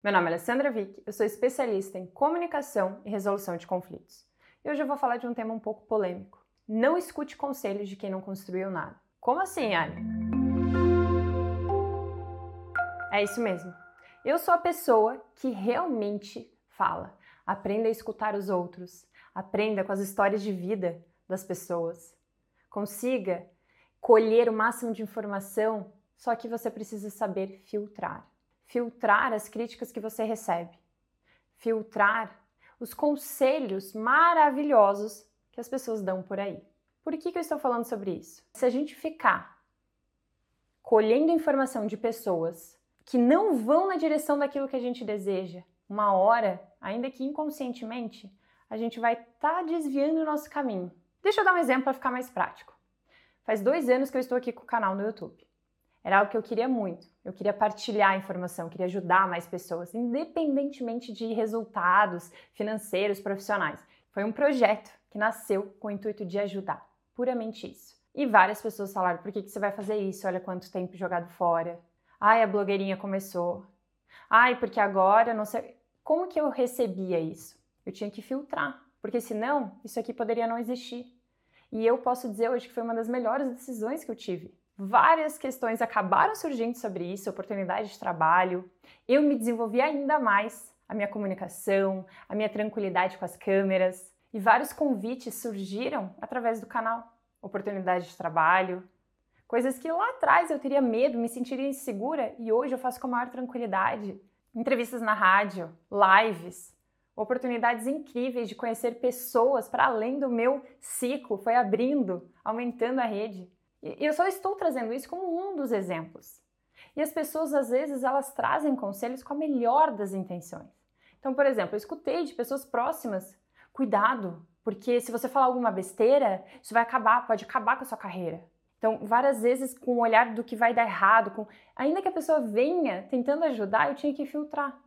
Meu nome é Alessandra Vick, eu sou especialista em comunicação e resolução de conflitos. E hoje eu vou falar de um tema um pouco polêmico. Não escute conselhos de quem não construiu nada. Como assim, Ali? É isso mesmo. Eu sou a pessoa que realmente fala. Aprenda a escutar os outros. Aprenda com as histórias de vida das pessoas. Consiga colher o máximo de informação, só que você precisa saber filtrar filtrar as críticas que você recebe, filtrar os conselhos maravilhosos que as pessoas dão por aí. Por que, que eu estou falando sobre isso? Se a gente ficar colhendo informação de pessoas que não vão na direção daquilo que a gente deseja, uma hora, ainda que inconscientemente, a gente vai estar tá desviando o nosso caminho. Deixa eu dar um exemplo para ficar mais prático. Faz dois anos que eu estou aqui com o canal no YouTube. Era algo que eu queria muito. Eu queria partilhar a informação, queria ajudar mais pessoas, independentemente de resultados financeiros, profissionais. Foi um projeto que nasceu com o intuito de ajudar, puramente isso. E várias pessoas falaram: por que, que você vai fazer isso? Olha quanto tempo jogado fora. Ai, a blogueirinha começou. Ai, porque agora não sei. Como que eu recebia isso? Eu tinha que filtrar, porque senão isso aqui poderia não existir. E eu posso dizer hoje que foi uma das melhores decisões que eu tive Várias questões acabaram surgindo sobre isso, oportunidade de trabalho. Eu me desenvolvi ainda mais a minha comunicação, a minha tranquilidade com as câmeras e vários convites surgiram através do canal. Oportunidade de trabalho, coisas que lá atrás eu teria medo, me sentiria insegura e hoje eu faço com a maior tranquilidade. Entrevistas na rádio, lives, oportunidades incríveis de conhecer pessoas para além do meu ciclo, foi abrindo, aumentando a rede. Eu só estou trazendo isso como um dos exemplos. E as pessoas, às vezes, elas trazem conselhos com a melhor das intenções. Então, por exemplo, eu escutei de pessoas próximas: cuidado, porque se você falar alguma besteira, isso vai acabar, pode acabar com a sua carreira. Então, várias vezes, com o olhar do que vai dar errado, com... ainda que a pessoa venha tentando ajudar, eu tinha que filtrar.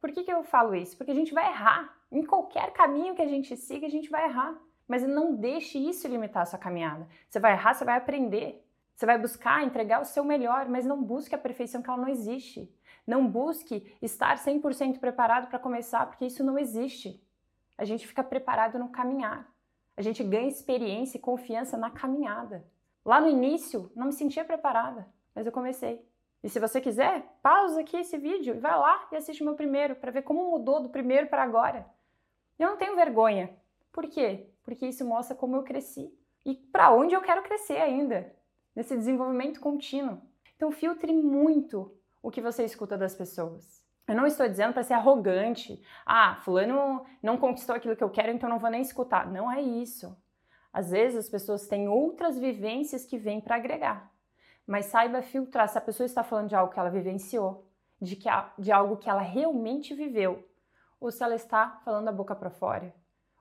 Por que, que eu falo isso? Porque a gente vai errar. Em qualquer caminho que a gente siga, a gente vai errar. Mas não deixe isso limitar a sua caminhada. Você vai errar, você vai aprender. Você vai buscar entregar o seu melhor, mas não busque a perfeição que ela não existe. Não busque estar 100% preparado para começar, porque isso não existe. A gente fica preparado no caminhar. A gente ganha experiência e confiança na caminhada. Lá no início, não me sentia preparada, mas eu comecei. E se você quiser, pausa aqui esse vídeo e vai lá e assiste o meu primeiro para ver como mudou do primeiro para agora. Eu não tenho vergonha. Por quê? Porque isso mostra como eu cresci e para onde eu quero crescer ainda, nesse desenvolvimento contínuo. Então, filtre muito o que você escuta das pessoas. Eu não estou dizendo para ser arrogante. Ah, fulano não conquistou aquilo que eu quero, então não vou nem escutar. Não é isso. Às vezes as pessoas têm outras vivências que vêm para agregar. Mas saiba filtrar se a pessoa está falando de algo que ela vivenciou, de, que, de algo que ela realmente viveu, ou se ela está falando a boca para fora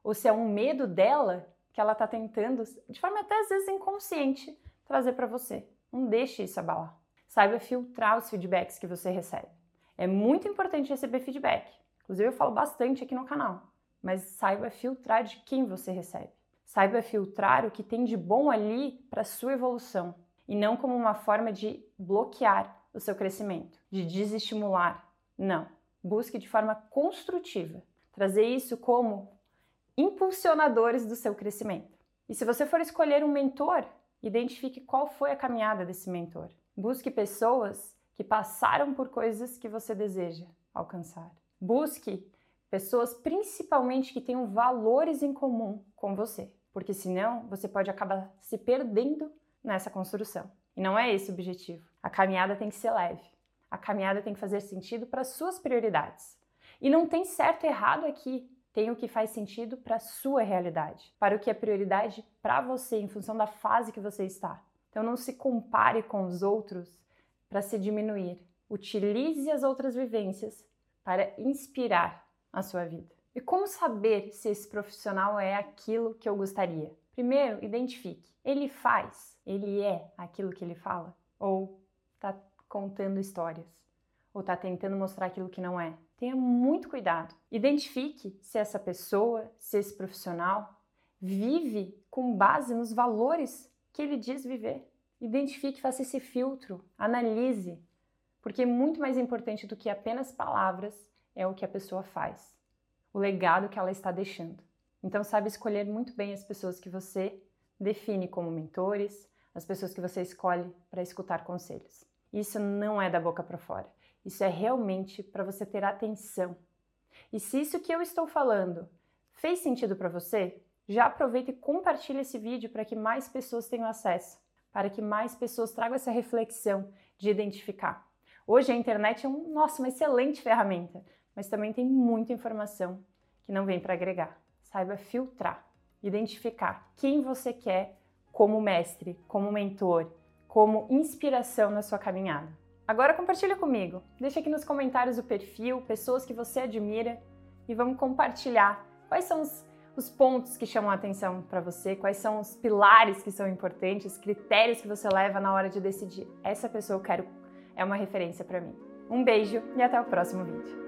ou se é um medo dela que ela está tentando, de forma até às vezes inconsciente, trazer para você. Não deixe isso abalar. Saiba filtrar os feedbacks que você recebe. É muito importante receber feedback. Inclusive, eu falo bastante aqui no canal. Mas saiba filtrar de quem você recebe. Saiba filtrar o que tem de bom ali para sua evolução e não como uma forma de bloquear o seu crescimento, de desestimular. Não. Busque de forma construtiva. Trazer isso como impulsionadores do seu crescimento. E se você for escolher um mentor, identifique qual foi a caminhada desse mentor. Busque pessoas que passaram por coisas que você deseja alcançar. Busque pessoas principalmente que tenham valores em comum com você, porque senão você pode acabar se perdendo nessa construção. E não é esse o objetivo. A caminhada tem que ser leve. A caminhada tem que fazer sentido para suas prioridades. E não tem certo e errado aqui tem o que faz sentido para a sua realidade, para o que é prioridade para você em função da fase que você está. Então não se compare com os outros para se diminuir. Utilize as outras vivências para inspirar a sua vida. E como saber se esse profissional é aquilo que eu gostaria? Primeiro, identifique. Ele faz, ele é aquilo que ele fala? Ou está contando histórias? Ou está tentando mostrar aquilo que não é? Tenha muito cuidado. Identifique se essa pessoa, se esse profissional vive com base nos valores que ele diz viver. Identifique, faça esse filtro, analise, porque é muito mais importante do que apenas palavras é o que a pessoa faz, o legado que ela está deixando. Então, sabe escolher muito bem as pessoas que você define como mentores, as pessoas que você escolhe para escutar conselhos. Isso não é da boca para fora. Isso é realmente para você ter atenção. E se isso que eu estou falando fez sentido para você, já aproveita e compartilha esse vídeo para que mais pessoas tenham acesso, para que mais pessoas tragam essa reflexão de identificar. Hoje a internet é um, nossa, uma excelente ferramenta, mas também tem muita informação que não vem para agregar. Saiba filtrar, identificar quem você quer como mestre, como mentor, como inspiração na sua caminhada. Agora compartilha comigo. Deixa aqui nos comentários o perfil, pessoas que você admira e vamos compartilhar quais são os, os pontos que chamam a atenção para você, quais são os pilares que são importantes, critérios que você leva na hora de decidir. Essa pessoa eu quero é uma referência para mim. Um beijo e até o próximo vídeo.